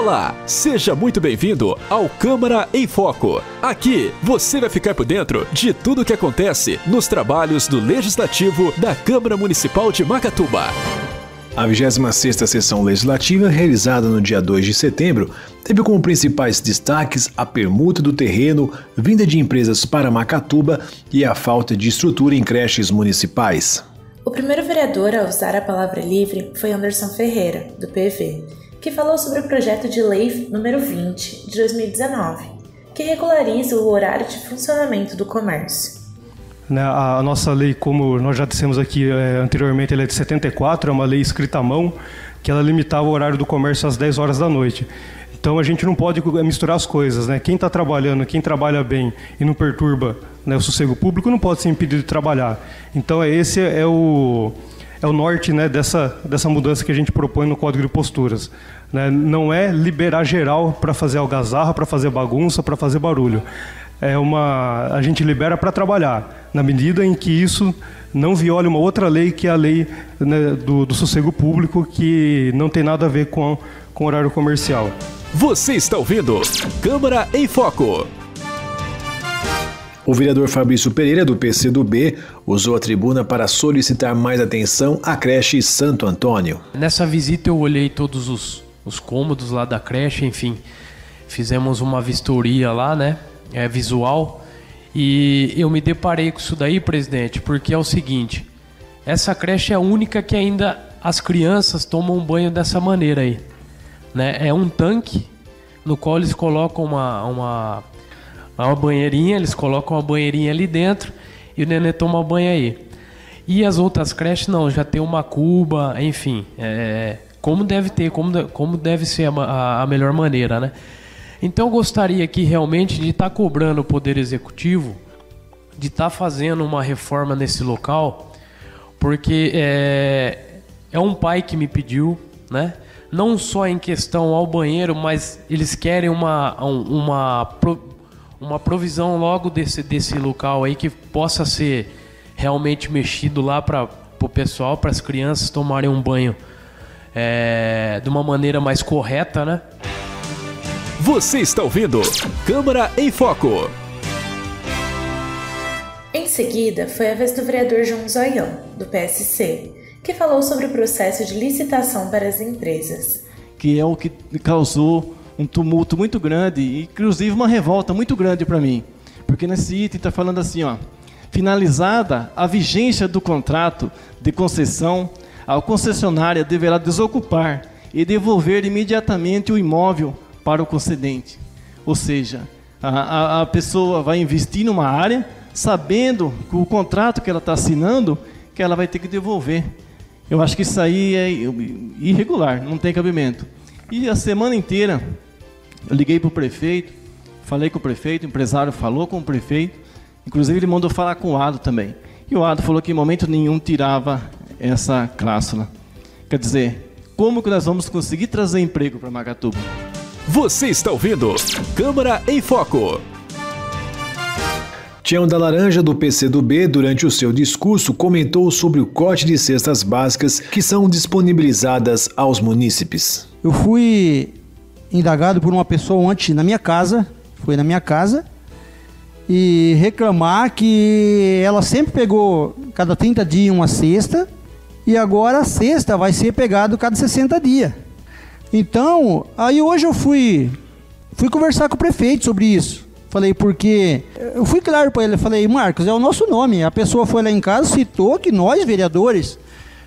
Olá, seja muito bem-vindo ao Câmara em Foco. Aqui você vai ficar por dentro de tudo o que acontece nos trabalhos do Legislativo da Câmara Municipal de Macatuba. A 26ª sessão legislativa, realizada no dia 2 de setembro, teve como principais destaques a permuta do terreno, vinda de empresas para Macatuba e a falta de estrutura em creches municipais. O primeiro vereador a usar a palavra livre foi Anderson Ferreira, do PV, que falou sobre o projeto de lei número 20 de 2019, que regulariza o horário de funcionamento do comércio. Né, a nossa lei, como nós já dissemos aqui é, anteriormente, ela é de 74, é uma lei escrita à mão, que ela limitava o horário do comércio às 10 horas da noite. Então a gente não pode misturar as coisas, né? Quem está trabalhando, quem trabalha bem e não perturba né, o sossego público não pode ser impedido de trabalhar. Então esse é o é o norte né, dessa, dessa mudança que a gente propõe no Código de Posturas. Né? Não é liberar geral para fazer algazarra, para fazer bagunça, para fazer barulho é uma a gente libera para trabalhar na medida em que isso não viole uma outra lei que é a lei né, do, do sossego público que não tem nada a ver com com horário comercial. Você está ouvindo Câmara em Foco. O vereador Fabrício Pereira, do PCdoB, usou a tribuna para solicitar mais atenção à creche Santo Antônio. Nessa visita eu olhei todos os, os cômodos lá da creche, enfim, fizemos uma vistoria lá, né? é, visual. E eu me deparei com isso daí, presidente, porque é o seguinte: essa creche é a única que ainda as crianças tomam banho dessa maneira aí. Né? É um tanque no qual eles colocam uma, uma, uma banheirinha, eles colocam uma banheirinha ali dentro e o nenê toma banho aí. E as outras creches não, já tem uma cuba, enfim, é, como deve ter, como, como deve ser a, a, a melhor maneira, né? Então eu gostaria aqui realmente de estar tá cobrando o Poder Executivo, de estar tá fazendo uma reforma nesse local, porque é, é um pai que me pediu, né? Não só em questão ao banheiro, mas eles querem uma, uma, uma provisão logo desse, desse local aí que possa ser realmente mexido lá para o pessoal, para as crianças tomarem um banho é, de uma maneira mais correta, né? Você está ouvindo Câmara em Foco. Em seguida, foi a vez do vereador João Zoião, do PSC, que falou sobre o processo de licitação para as empresas. Que é o que causou um tumulto muito grande inclusive, uma revolta muito grande para mim. Porque nesse item está falando assim, ó. Finalizada a vigência do contrato de concessão, a concessionária deverá desocupar e devolver imediatamente o imóvel para o concedente. Ou seja, a, a, a pessoa vai investir numa área sabendo que o contrato que ela está assinando que ela vai ter que devolver. Eu acho que isso aí é irregular, não tem cabimento. E a semana inteira eu liguei para o prefeito, falei com o prefeito, o empresário falou com o prefeito, inclusive ele mandou falar com o Ado também. E o Ado falou que em momento nenhum tirava essa cláusula. Quer dizer, como que nós vamos conseguir trazer emprego para Magatuba? Você está ouvindo Câmara em Foco. Tião da Laranja, do PCdoB, durante o seu discurso, comentou sobre o corte de cestas básicas que são disponibilizadas aos munícipes. Eu fui indagado por uma pessoa ontem na minha casa, foi na minha casa, e reclamar que ela sempre pegou cada 30 dias uma cesta, e agora a cesta vai ser pegada cada 60 dias. Então, aí hoje eu fui fui conversar com o prefeito sobre isso. Falei, porque eu fui claro para ele, falei, Marcos, é o nosso nome. A pessoa foi lá em casa, citou que nós, vereadores,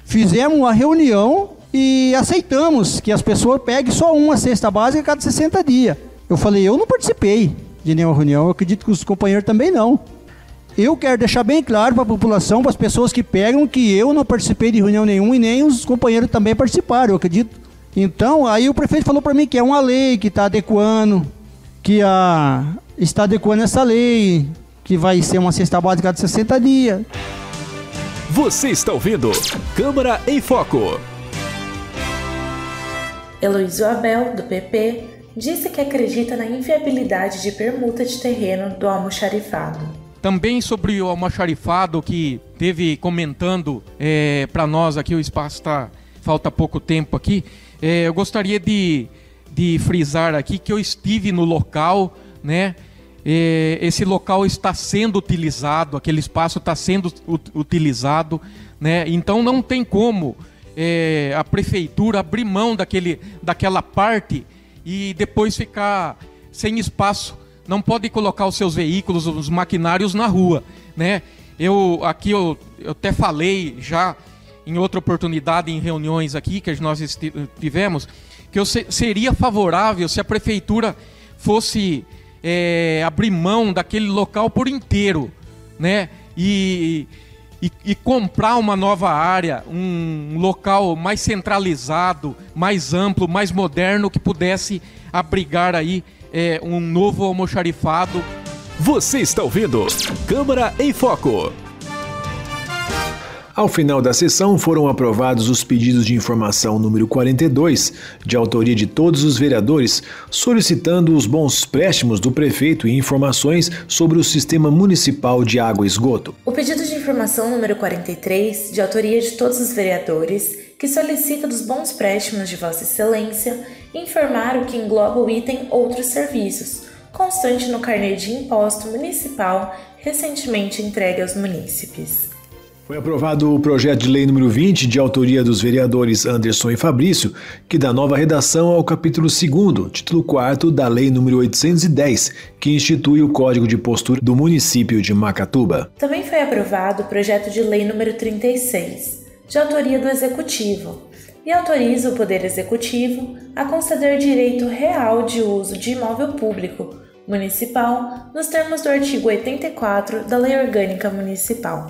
fizemos uma reunião e aceitamos que as pessoas peguem só uma cesta básica a cada 60 dias. Eu falei, eu não participei de nenhuma reunião, eu acredito que os companheiros também não. Eu quero deixar bem claro para a população, para as pessoas que pegam, que eu não participei de reunião nenhuma e nem os companheiros também participaram. Eu acredito então, aí o prefeito falou para mim que é uma lei que está adequando, que a, está adequando essa lei, que vai ser uma cesta básica de 60 dias. Você está ouvindo Câmara em Foco. Heloísio Abel, do PP, disse que acredita na inviabilidade de permuta de terreno do almoxarifado. Também sobre o almoxarifado que teve comentando é, para nós aqui, o espaço está falta pouco tempo aqui. É, eu gostaria de de frisar aqui que eu estive no local, né? É, esse local está sendo utilizado, aquele espaço está sendo utilizado, né? Então não tem como é, a prefeitura abrir mão daquele, daquela parte e depois ficar sem espaço. Não pode colocar os seus veículos, os maquinários na rua, né? Eu aqui eu, eu até falei já em outra oportunidade em reuniões aqui que nós tivemos que eu se, seria favorável se a prefeitura fosse é, abrir mão daquele local por inteiro, né? E, e, e, comprar uma nova área, um local mais centralizado, mais amplo, mais moderno, que pudesse abrigar aí é, um novo almoxarifado. Você está ouvindo Câmara em Foco. Ao final da sessão, foram aprovados os pedidos de informação número 42, de autoria de todos os vereadores, solicitando os bons préstimos do prefeito e informações sobre o Sistema Municipal de Água e Esgoto. O pedido de informação número 43, de autoria de todos os vereadores, que solicita dos bons préstimos de Vossa Excelência, informar o que engloba o item Outros Serviços, constante no carnê de imposto municipal recentemente entregue aos munícipes. Foi aprovado o projeto de lei número 20, de autoria dos vereadores Anderson e Fabrício, que dá nova redação ao capítulo 2 título 4 da lei número 810, que institui o Código de Postura do município de Macatuba. Também foi aprovado o projeto de lei número 36, de autoria do Executivo, e autoriza o Poder Executivo a conceder direito real de uso de imóvel público municipal nos termos do artigo 84 da Lei Orgânica Municipal.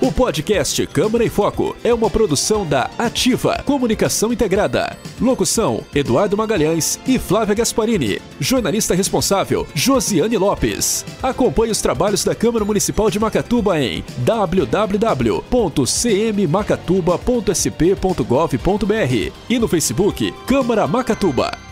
O podcast Câmara em Foco é uma produção da Ativa Comunicação Integrada. Locução: Eduardo Magalhães e Flávia Gasparini. Jornalista responsável: Josiane Lopes. Acompanhe os trabalhos da Câmara Municipal de Macatuba em www.cmmacatuba.sp.gov.br e no Facebook Câmara Macatuba.